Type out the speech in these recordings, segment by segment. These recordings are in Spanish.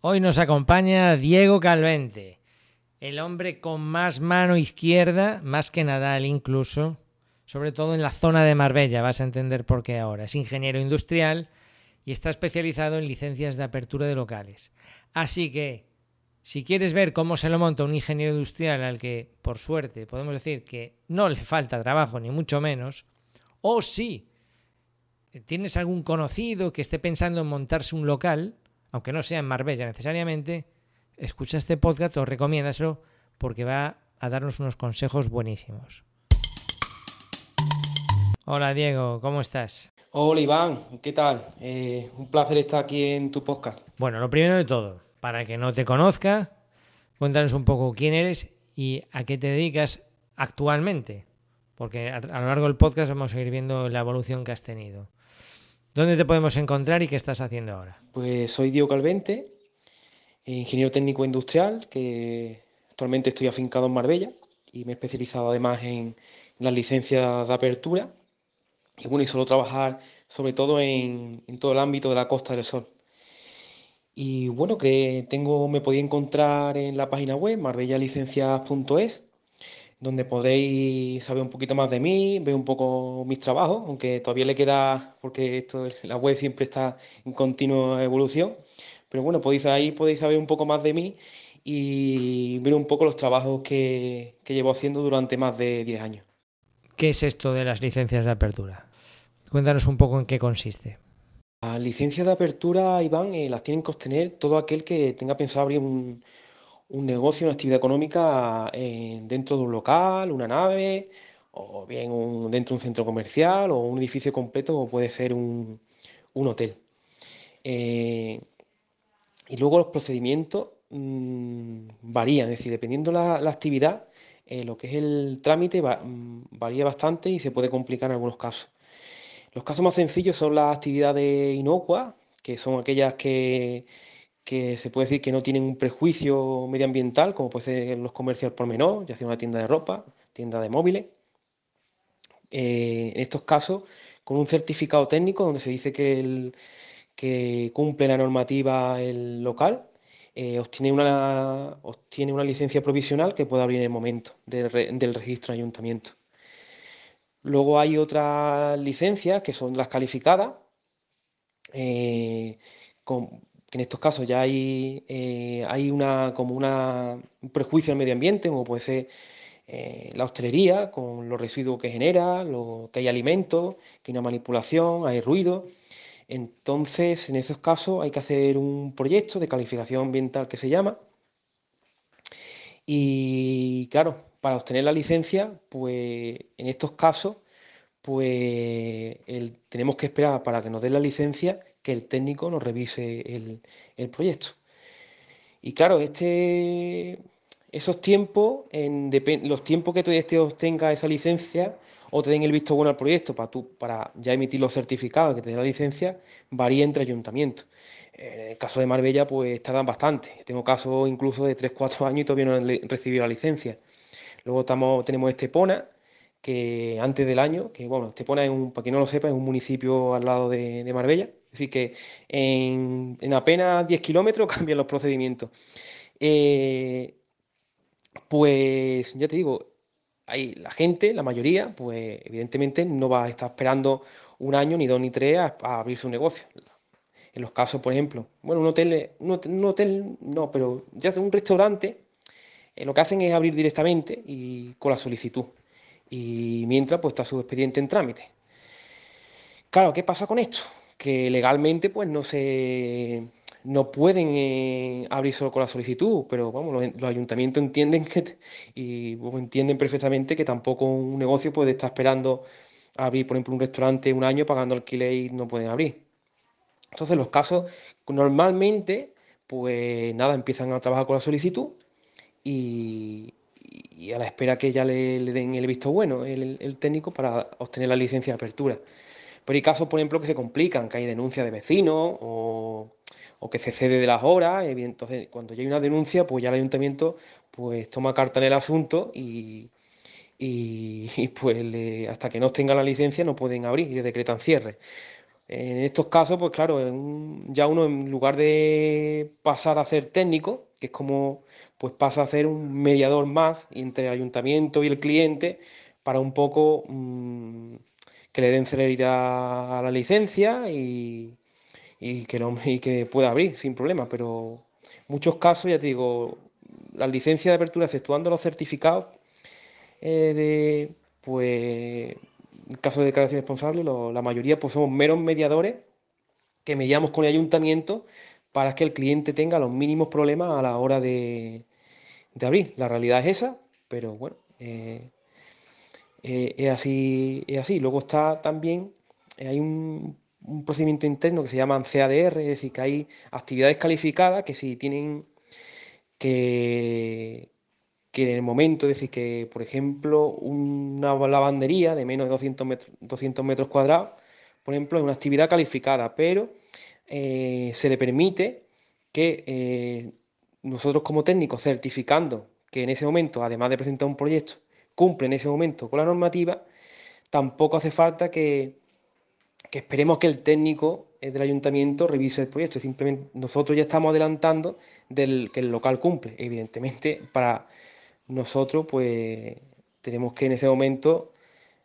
Hoy nos acompaña Diego Calvente, el hombre con más mano izquierda, más que Nadal incluso, sobre todo en la zona de Marbella, vas a entender por qué ahora. Es ingeniero industrial y está especializado en licencias de apertura de locales. Así que, si quieres ver cómo se lo monta un ingeniero industrial al que, por suerte, podemos decir que no le falta trabajo, ni mucho menos, o si tienes algún conocido que esté pensando en montarse un local, aunque no sea en Marbella necesariamente, escucha este podcast o recomiéndaselo porque va a darnos unos consejos buenísimos. Hola Diego, ¿cómo estás? Hola Iván, ¿qué tal? Eh, un placer estar aquí en tu podcast. Bueno, lo primero de todo, para que no te conozca, cuéntanos un poco quién eres y a qué te dedicas actualmente, porque a, lo largo del podcast vamos a ir viendo la evolución que has tenido. ¿Dónde te podemos encontrar y qué estás haciendo ahora? Pues soy Diego Calvente, ingeniero técnico industrial, que actualmente estoy afincado en Marbella y me he especializado además en las licencias de apertura y bueno, y suelo trabajar sobre todo en, todo el ámbito de la Costa del Sol. Y bueno, que tengo, me podía encontrar en la página web marbellalicencias.es donde podréis saber un poquito más de mí, ver un poco mis trabajos, aunque todavía le queda, porque esto, la web siempre está en continua evolución. Pero bueno, podéis ahí podéis saber un poco más de mí y ver un poco los trabajos que, llevo haciendo durante más de 10 años. ¿Qué es esto de las licencias de apertura? Cuéntanos un poco en qué consiste. Las licencias de apertura, Iván, eh, las tienen que obtener todo aquel que tenga pensado abrir un, un negocio, una actividad económica eh, dentro de un local, una nave, o bien dentro de un centro comercial, o un edificio completo, o puede ser un, hotel. Eh, y luego los procedimientos mm, varían, es decir, dependiendo la, la actividad, eh, lo que es el trámite mm, varía bastante y se puede complicar en algunos casos. Los casos más sencillos son las actividades inocuas, que son aquellas que que se puede decir que no tienen un prejuicio medioambiental, como puede ser los comercios por menor, ya sea una tienda de ropa, tienda de móviles. Eh, en estos casos, con un certificado técnico donde se dice que, cumple la normativa el local, eh, obtiene, una, obtiene una licencia provisional que puede abrir en el momento del, registro de ayuntamiento. Luego hay otras licencias que son las calificadas, eh, con, que en estos casos ya hay, eh, hay una, como una, un prejuicio al medio ambiente, como puede ser eh, la hostelería, con los residuos que genera, lo, que hay alimentos, que hay una manipulación, hay ruido. Entonces, en esos casos hay que hacer un proyecto de calificación ambiental que se llama. Y claro, para obtener la licencia, pues en estos casos, pues tenemos que esperar para que nos den la licencia que el técnico nos revise el, proyecto. Y claro, este, esos tiempos, en, los tiempos que tú obtenga esa licencia o te den el visto bueno al proyecto para, tú, para ya emitir los certificados que te den la licencia, varía entre ayuntamientos. En el caso de Marbella, pues tardan bastante. Tengo casos incluso de 3-4 años y todavía no han recibido la licencia. Luego estamos, tenemos Estepona, que antes del año, que bueno, Estepona, es un, para quien no lo sepa, es un municipio al lado de Marbella, es decir, que en, apenas 10 kilómetros cambian los procedimientos. Eh, pues ya te digo, hay la gente, la mayoría, pues evidentemente no va a estar esperando un año, ni dos, ni tres a, abrir su negocio. En los casos, por ejemplo, bueno, un hotel, un hotel, no, pero ya un restaurante, eh, lo que hacen es abrir directamente y con la solicitud. Y mientras, pues está su expediente en trámite. Claro, ¿qué pasa con esto? Que legalmente pues no se no pueden eh, abrir solo con la solicitud, pero vamos, los, ayuntamientos entienden que y entienden perfectamente que tampoco un negocio puede estar esperando abrir, por ejemplo, un restaurante un año pagando alquiler y no pueden abrir. Entonces, los casos normalmente, pues nada, empiezan a trabajar con la solicitud y, a la espera que ya le, den el visto bueno el técnico para obtener la licencia de apertura. Pero hay casos, por ejemplo, que se complican, que hay denuncias de vecinos o, que se cede de las horas. Y entonces, cuando ya hay una denuncia, pues ya el ayuntamiento pues toma carta en el asunto y, pues hasta que no tengan la licencia no pueden abrir y decretan cierre. En estos casos, pues claro, ya uno en lugar de pasar a ser técnico, que es como pues pasa a ser un mediador más entre el ayuntamiento y el cliente para un poco mm, que le den celeridad a la licencia y, que pueda abrir sin problema. Pero muchos casos, ya te digo, las licencias de apertura, exceptuando los certificados, eh, de, pues en caso de declaración responsable, la mayoría pues somos meros mediadores que mediamos con el ayuntamiento para que el cliente tenga los mínimos problemas a la hora de, abrir. La realidad es esa, pero bueno, eh, eh, es, así, es así. Luego está también, eh, hay un, procedimiento interno que se llama CADR, es decir, que hay actividades calificadas que si tienen que, que en el momento, es decir, que por ejemplo una lavandería de menos de 200 metros, 200 metros cuadrados, por ejemplo, es una actividad calificada, pero eh, se le permite que nosotros como técnicos certificando que en ese momento, además de presentar un proyecto, cumple en ese momento con la normativa, tampoco hace falta que, esperemos que el técnico del ayuntamiento revise el proyecto. Simplemente nosotros ya estamos adelantando del que el local cumple. Evidentemente, para nosotros pues tenemos que en ese momento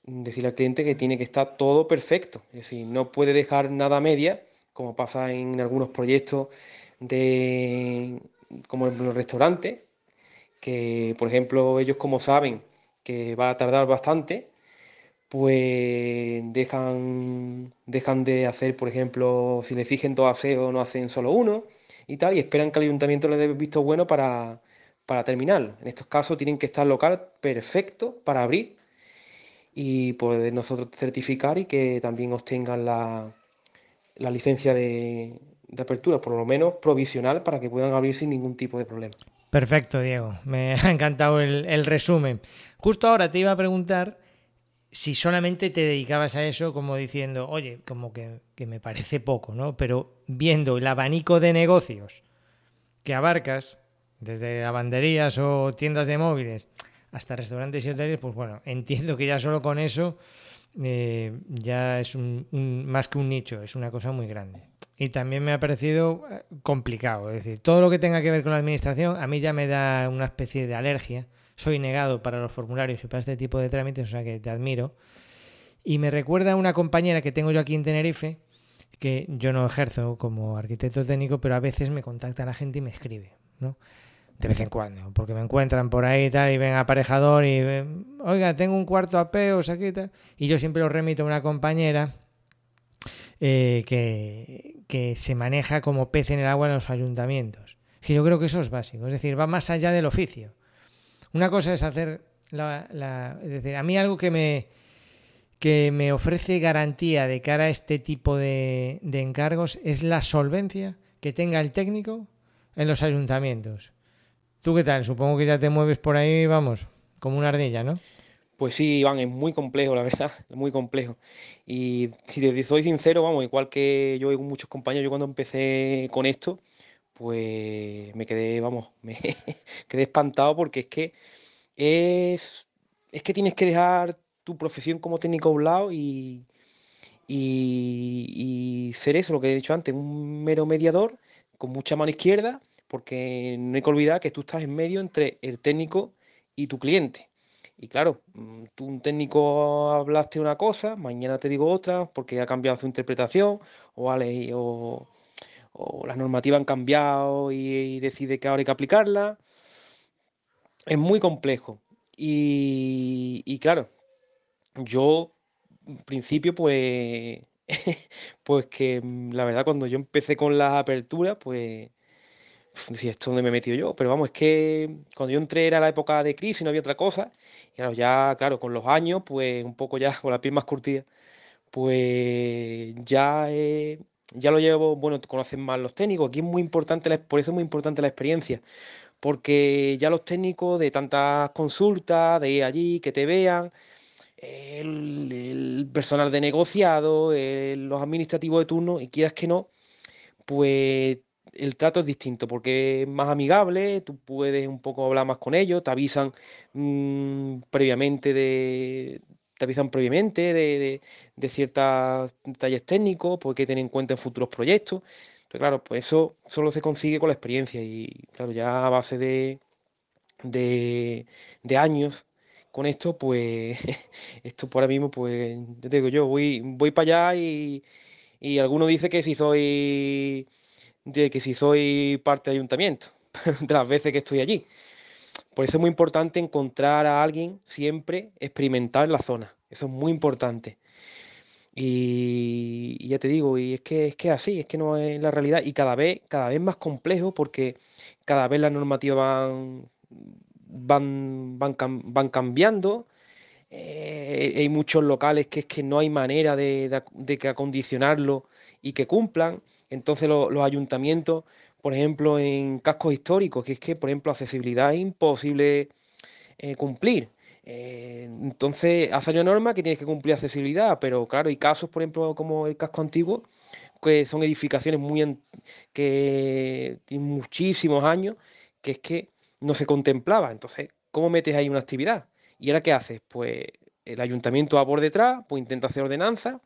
decirle al cliente que tiene que estar todo perfecto. Es decir, no puede dejar nada media, como pasa en algunos proyectos de como en los restaurantes, que por ejemplo ellos como saben que va a tardar bastante, pues dejan, dejan de hacer, por ejemplo, si le fijen dos aseos, no hacen solo uno y tal, y esperan que el ayuntamiento les dé visto bueno para, para terminar. En estos casos tienen que estar local perfecto para abrir y poder nosotros certificar y que también obtengan la, la licencia de, apertura, por lo menos provisional, para que puedan abrir sin ningún tipo de problema. Perfecto, Diego. Me ha encantado el, resumen. Justo ahora te iba a preguntar si solamente te dedicabas a eso, como diciendo, oye, como que, que me parece poco, ¿no? Pero viendo el abanico de negocios que abarcas, desde lavanderías o tiendas de móviles hasta restaurantes y hoteles, pues bueno, entiendo que ya solo con eso eh, ya es un, más que un nicho, es una cosa muy grande. Y también me ha parecido eh, complicado, es decir, todo lo que tenga que ver con la administración a mí ya me da una especie de alergia. Soy negado para los formularios y para este tipo de trámites, o sea que te admiro. Y me recuerda a una compañera que tengo yo aquí en Tenerife, que yo no ejerzo como arquitecto técnico, pero a veces me contacta la gente y me escribe, ¿no? de vez en cuando, porque me encuentran por ahí y tal, y ven aparejador y ven, oiga, tengo un cuarto a peos aquí y y yo siempre lo remito a una compañera eh, que, que, se maneja como pez en el agua en los ayuntamientos. Que yo creo que eso es básico, es decir, va más allá del oficio. Una cosa es hacer la, es decir, a mí algo que me que me ofrece garantía de cara a este tipo de, de encargos es la solvencia que tenga el técnico en los ayuntamientos. ¿Tú qué tal? Supongo que ya te mueves por ahí, vamos, como una ardilla, ¿no? Pues sí, Iván, es muy complejo, la verdad, muy complejo. Y si te soy sincero, vamos, igual que yo y muchos compañeros, yo cuando empecé con esto, pues me quedé, vamos, me quedé espantado porque es que es, es que tienes que dejar tu profesión como técnico a un lado y, y, y ser eso, lo que he dicho antes, un mero mediador con mucha mano izquierda porque no hay que olvidar que tú estás en medio entre el técnico y tu cliente. Y claro, mm, tú un técnico hablaste una cosa, mañana te digo otra, porque ha cambiado su interpretación, o, vale, o, normativas han cambiado y, decide que ahora hay que aplicarla. Es muy complejo. Y, y claro, yo, en principio, pues, pues que mm, la verdad, cuando yo empecé con las aperturas, pues decía, ¿esto dónde me he metido yo? Pero vamos, es que cuando yo entré era la época de crisis, no había otra cosa. Y claro, ya, claro, con los años, pues un poco ya con la piel más curtida, pues ya, ya lo llevo, bueno, conocen más los técnicos. Aquí es muy importante, por eso es muy importante la experiencia. Porque ya los técnicos de tantas consultas, de ir allí, que te vean, el, personal de negociado, los administrativos de turno, y quieras que no, pues el trato es distinto porque es más amigable, tú puedes un poco hablar más con ellos, te avisan mm, previamente de... te avisan previamente de, de, ciertos detalles técnicos, porque tener en cuenta en futuros proyectos. Entonces, claro, pues eso solo se consigue con la experiencia y, claro, ya a base de, de, de años con esto, pues esto por ahora mismo, pues te digo yo, voy, voy para allá y, y alguno dice que si soy de que si soy parte del ayuntamiento, de las veces que estoy allí. Por eso es muy importante encontrar a alguien siempre experimentar en la zona. Eso es muy importante. Y, ya te digo, y es que es que así, es que no es la realidad. Y cada vez, cada vez más complejo porque cada vez las normativas van, van, van, cambiando. Eh, hay muchos locales que es que no hay manera de, que acondicionarlo y que cumplan. Entonces los ayuntamientos por ejemplo, en cascos históricos, que es que, por ejemplo, accesibilidad es imposible eh, cumplir. Eh, entonces, hace una norma que tienes que cumplir accesibilidad, pero claro, hay casos, por ejemplo, como el casco antiguo, que son edificaciones muy que tienen muchísimos años, que es que no se contemplaba. Entonces, ¿cómo metes ahí una actividad? ¿Y ahora qué haces? Pues el ayuntamiento va por detrás, pues intenta hacer ordenanzas,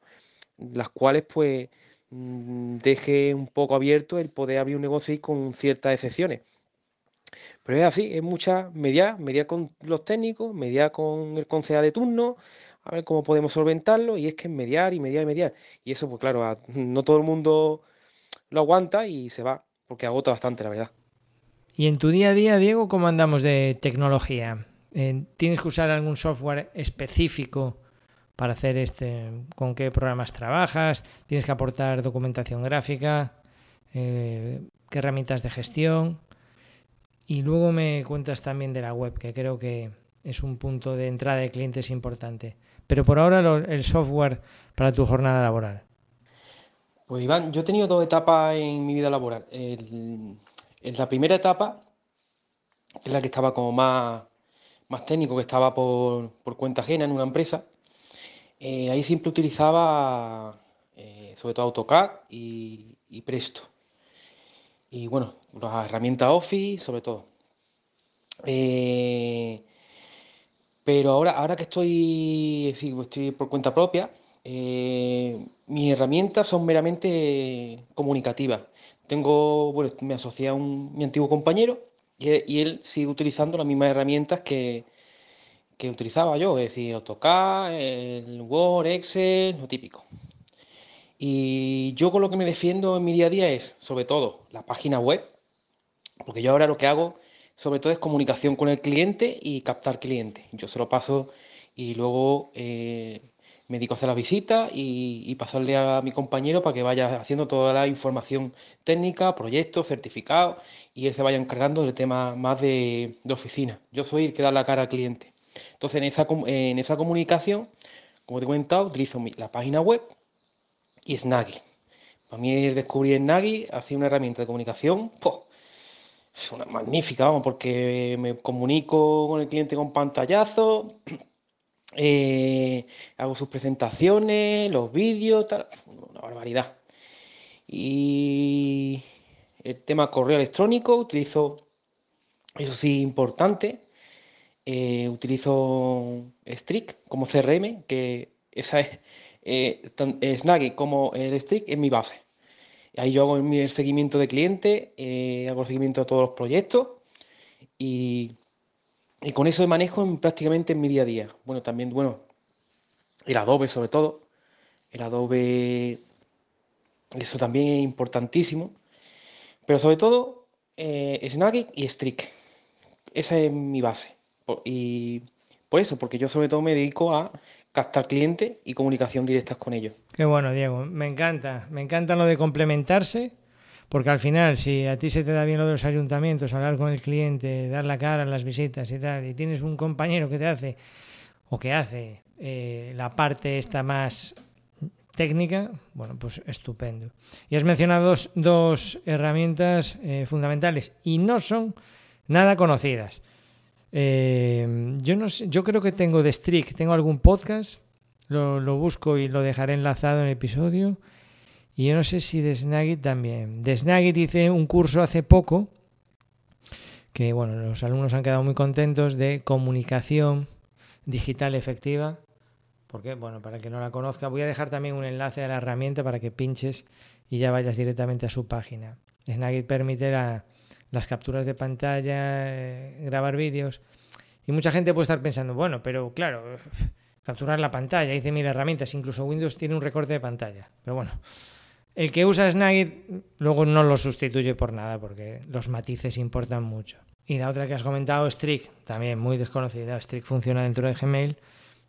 las cuales pues deje un poco abierto el poder abrir un negocio con ciertas excepciones. Pero es así, es mucha mediar, mediar con los técnicos, mediar con el concejal de turno, a ver cómo podemos solventarlo, y es que es mediar y mediar y mediar. Y eso, pues claro, no todo el mundo lo aguanta y se va, porque agota bastante, la verdad. Y en tu día a día, Diego, ¿cómo andamos de tecnología? Eh, ¿Tienes que usar algún software específico para hacer este, con qué programas trabajas, tienes que aportar documentación gráfica, eh, qué herramientas de gestión. Y luego me cuentas también de la web, que creo que es un punto de entrada de clientes importante. Pero por ahora el software para tu jornada laboral. Pues Iván, yo he tenido dos etapas en mi vida laboral. en la primera etapa, es la que estaba como más, más técnico, que estaba por, por cuenta ajena en una empresa, eh, ahí siempre utilizaba eh, sobre todo AutoCAD y, Presto. Y bueno, las herramientas Office sobre todo. Eh, pero ahora, ahora que estoy, estoy por cuenta propia, mis herramientas son meramente comunicativas. Tengo, bueno, me asocié a un, mi antiguo compañero y él sigue utilizando las mismas herramientas que, que utilizaba yo, es decir, AutoCAD, el Word, Excel, lo típico. Y yo con lo que me defiendo en mi día a día es, sobre todo, la página web, porque yo ahora lo que hago, sobre todo, es comunicación con el cliente y captar clientes. Yo se lo paso y luego eh, me dedico a hacer las visitas y, pasarle a mi compañero para que vaya haciendo toda la información técnica, proyectos, certificados, y él se vaya encargando del tema más de, de oficina. Yo soy el que da la cara al cliente. Entonces, en esa, en esa comunicación, como te he comentado, utilizo la página web y Snaggy. Para mí descubrir Snaggy ha sido una herramienta de comunicación es una magnífica, vamos, porque me comunico con el cliente con pantallazo, eh, hago sus presentaciones, los vídeos, tal, una barbaridad. Y el tema correo electrónico, utilizo, eso sí, importante, eh, utilizo Strict como CRM, que esa es eh, como el Strict es mi base. Ahí yo hago el seguimiento de cliente, eh, hago el seguimiento de todos los proyectos y, con eso manejo prácticamente en mi día a día. Bueno, también, bueno, el Adobe sobre todo. El Adobe, eso también es importantísimo. Pero sobre todo, eh, y Strict. Esa es mi base. Y por eso, porque yo sobre todo me dedico a captar clientes y comunicación directa con ellos. Qué bueno, Diego. Me encanta. Me encanta lo de complementarse, porque al final, si a ti se te da bien lo de los ayuntamientos, hablar con el cliente, dar la cara en las visitas y tal, y tienes un compañero que te hace o que hace eh, la parte esta más técnica, bueno, pues estupendo. Y has mencionado dos, herramientas eh, fundamentales y no son nada conocidas. Eh, yo, no sé, yo creo que tengo de Strict, tengo algún podcast, lo, busco y lo dejaré enlazado en el episodio. Y yo no sé si de Snagit también. De Snagit hice un curso hace poco, que bueno, los alumnos han quedado muy contentos, de comunicación digital efectiva porque, bueno, para el que no la conozca, voy a dejar también un enlace a la herramienta para que pinches y ya vayas directamente a su página. Snagit permite las capturas de pantalla, eh, grabar vídeos. Y mucha gente puede estar pensando, bueno, pero claro, capturar la pantalla, hice mil herramientas, incluso Windows tiene un recorte de pantalla. Pero bueno, el que usa Snagit luego no lo sustituye por nada porque los matices importan mucho. Y la otra que has comentado, Strict, también muy desconocida. Strict funciona dentro de Gmail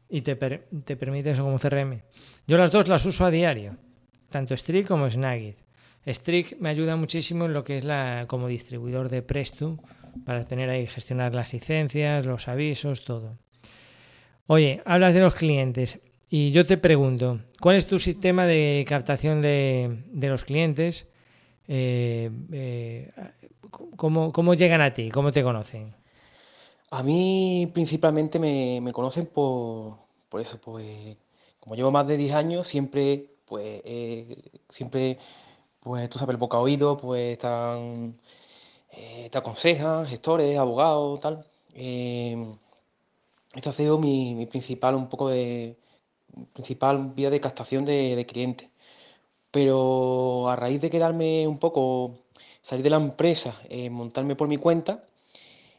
y te, te permite eso como CRM. Yo las dos las uso a diario, tanto Strict como Snagit. Strict me ayuda muchísimo en lo que es la como distribuidor de Presto para tener ahí gestionar las licencias, los avisos, todo. Oye, hablas de los clientes y yo te pregunto, ¿cuál es tu sistema de captación de, los clientes? Eh, eh, ¿cómo, llegan a ti? ¿Cómo te conocen? A mí principalmente me, conocen por, eso, pues como llevo más de 10 años, siempre, pues, eh, siempre pues tú sabes, el boca oído, pues están, eh, te aconsejan, gestores, abogados, tal. Eh, esta ha sido mi, principal, un poco de, principal vía de captación de, clientes. Pero a raíz de quedarme un poco, salir de la empresa, eh, montarme por mi cuenta,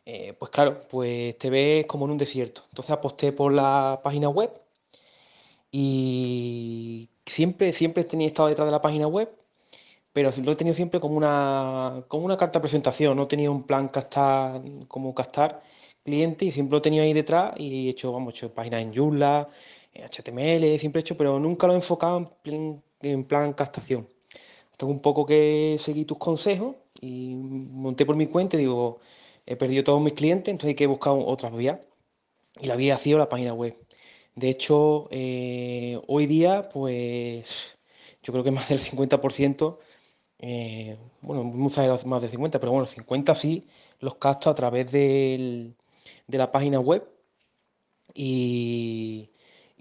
eh, pues claro, pues te ves como en un desierto. Entonces aposté por la página web y siempre, siempre tenía estado detrás de la página web pero lo he tenido siempre como una, como una carta de presentación, no he tenido un plan castar, como castar cliente y siempre lo he tenido ahí detrás y he hecho, vamos, he hecho páginas en Joomla, en HTML, siempre he hecho, pero nunca lo he enfocado en plan, en plan castación. Hasta un poco que seguí tus consejos y monté por mi cuenta y digo, he perdido todos mis clientes, entonces hay que buscar otras vías. Y la vía ha sido la página web. De hecho, eh, hoy día, pues yo creo que más del 50% eh, bueno, muchas más de 50, pero bueno, 50 sí los capto a través de la página web y,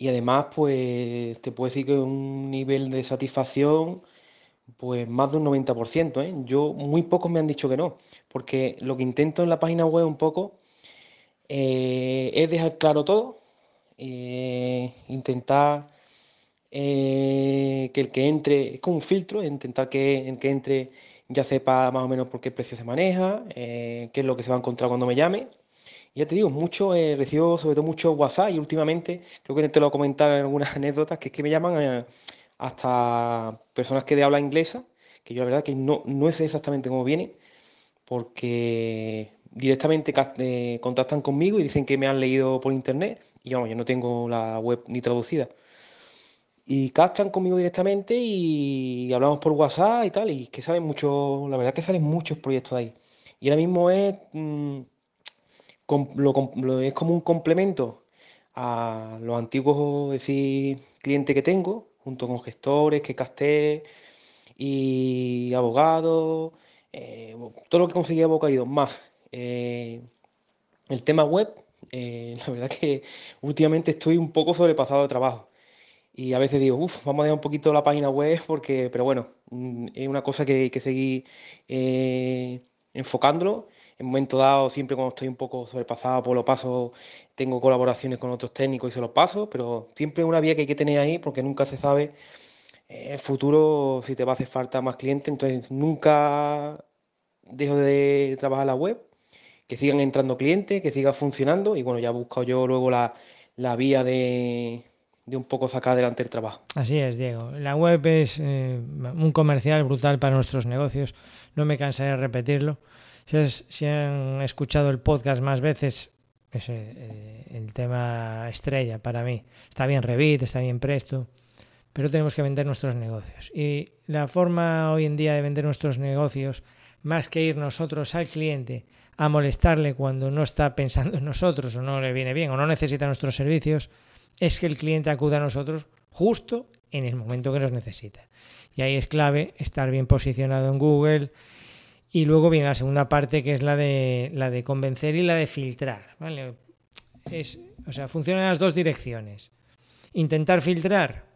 además pues te puedo decir que un nivel de satisfacción pues más de un 90%, ¿eh? Yo, muy pocos me han dicho que no, porque lo que intento en la página web un poco eh, es dejar claro todo, intentar eh, que el que entre, es como un filtro, intentar que el que entre ya sepa más o menos por qué precio se maneja, eh, qué es lo que se va a encontrar cuando me llame. Y ya te digo, mucho, eh, recibo sobre todo mucho WhatsApp y últimamente, creo que te lo he comentado en algunas anécdotas, que es que me llaman hasta personas que de habla inglesa, que yo la verdad que no, no sé exactamente cómo viene, porque directamente contactan conmigo y dicen que me han leído por internet y vamos, yo no tengo la web ni traducida y captan conmigo directamente y hablamos por WhatsApp y tal, y que salen muchos, la verdad que salen muchos proyectos ahí. Y ahora mismo es, mm, es como un complemento a los antiguos decir, clientes que tengo, junto con gestores que casté y abogados, eh, todo lo que conseguí boca ido más. Eh, el tema web, eh, la verdad que últimamente estoy un poco sobrepasado de trabajo. Y a veces digo, uff, vamos a dejar un poquito la página web porque, pero bueno, mm, es una cosa que hay que seguir eh, enfocándolo. En momento dado, siempre cuando estoy un poco sobrepasado, por lo paso, tengo colaboraciones con otros técnicos y se los paso, pero siempre es una vía que hay que tener ahí porque nunca se sabe en el futuro si te va a hacer falta más clientes. Entonces, nunca dejo de trabajar la web, que sigan entrando clientes, que siga funcionando y bueno, ya he buscado yo luego la, la vía de de un poco sacar adelante el trabajo. Así es, Diego. La web es eh, un comercial brutal para nuestros negocios. No me cansaré de repetirlo. Si, han escuchado el podcast más veces, es eh, el tema estrella para mí. Está bien Revit, está bien Presto, pero tenemos que vender nuestros negocios. Y la forma hoy en día de vender nuestros negocios, más que ir nosotros al cliente a molestarle cuando no está pensando en nosotros o no le viene bien o no necesita nuestros servicios, es que el cliente acuda a nosotros justo en el momento que nos necesita. Y ahí es clave estar bien posicionado en Google. Y luego viene la segunda parte que es la de, la de convencer y la de filtrar. ¿vale? Es, o sea, funcionan las dos direcciones. Intentar filtrar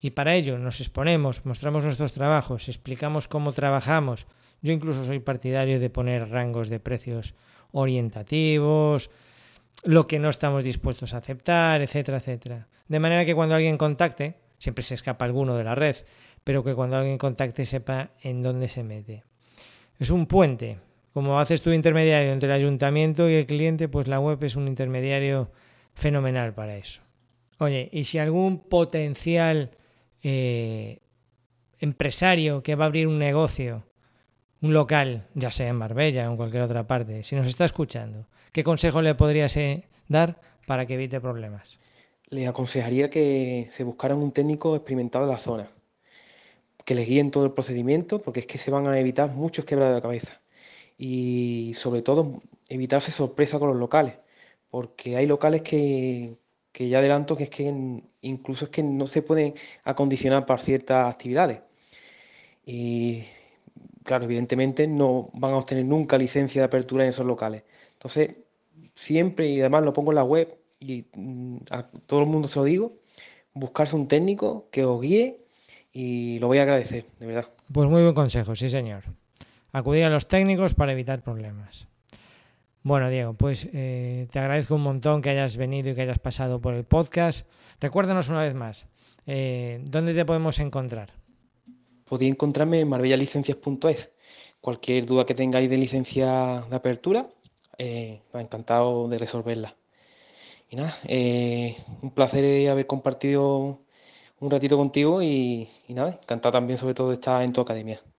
y para ello nos exponemos, mostramos nuestros trabajos, explicamos cómo trabajamos. Yo incluso soy partidario de poner rangos de precios orientativos, lo que no estamos dispuestos a aceptar, etcétera, etcétera. De manera que cuando alguien contacte, siempre se escapa alguno de la red, pero que cuando alguien contacte sepa en dónde se mete. Es un puente. Como haces tu intermediario entre el ayuntamiento y el cliente, pues la web es un intermediario fenomenal para eso. Oye, y si algún potencial eh, empresario que va a abrir un negocio, un local, ya sea en Marbella o en cualquier otra parte, si nos está escuchando, ¿qué consejo le podrías eh, dar para que evite problemas? Le aconsejaría que se buscaran un técnico experimentado en la zona, que les guíen todo el procedimiento, porque es que se van a evitar muchos quebrados de cabeza. Y sobre todo, evitarse sorpresa con los locales, porque hay locales que, que ya adelanto que es que incluso es que no se pueden acondicionar para ciertas actividades. Y claro, evidentemente no van a obtener nunca licencia de apertura en esos locales. Entonces, siempre, y además lo pongo en la web y mm, a todo el mundo se lo digo, buscarse un técnico que os guíe y lo voy a agradecer, de verdad. Pues muy buen consejo, sí señor. Acudir a los técnicos para evitar problemas. Bueno, Diego, pues eh, te agradezco un montón que hayas venido y que hayas pasado por el podcast. Recuérdanos una vez más, eh, ¿dónde te podemos encontrar? Podéis encontrarme en marbellalicencias.es. Cualquier duda que tengáis de licencia de apertura, eh, encantado de resolverla. Y nada, un placer haber compartido un ratito contigo y, y nada, encantado también sobre todo de estar en tu academia.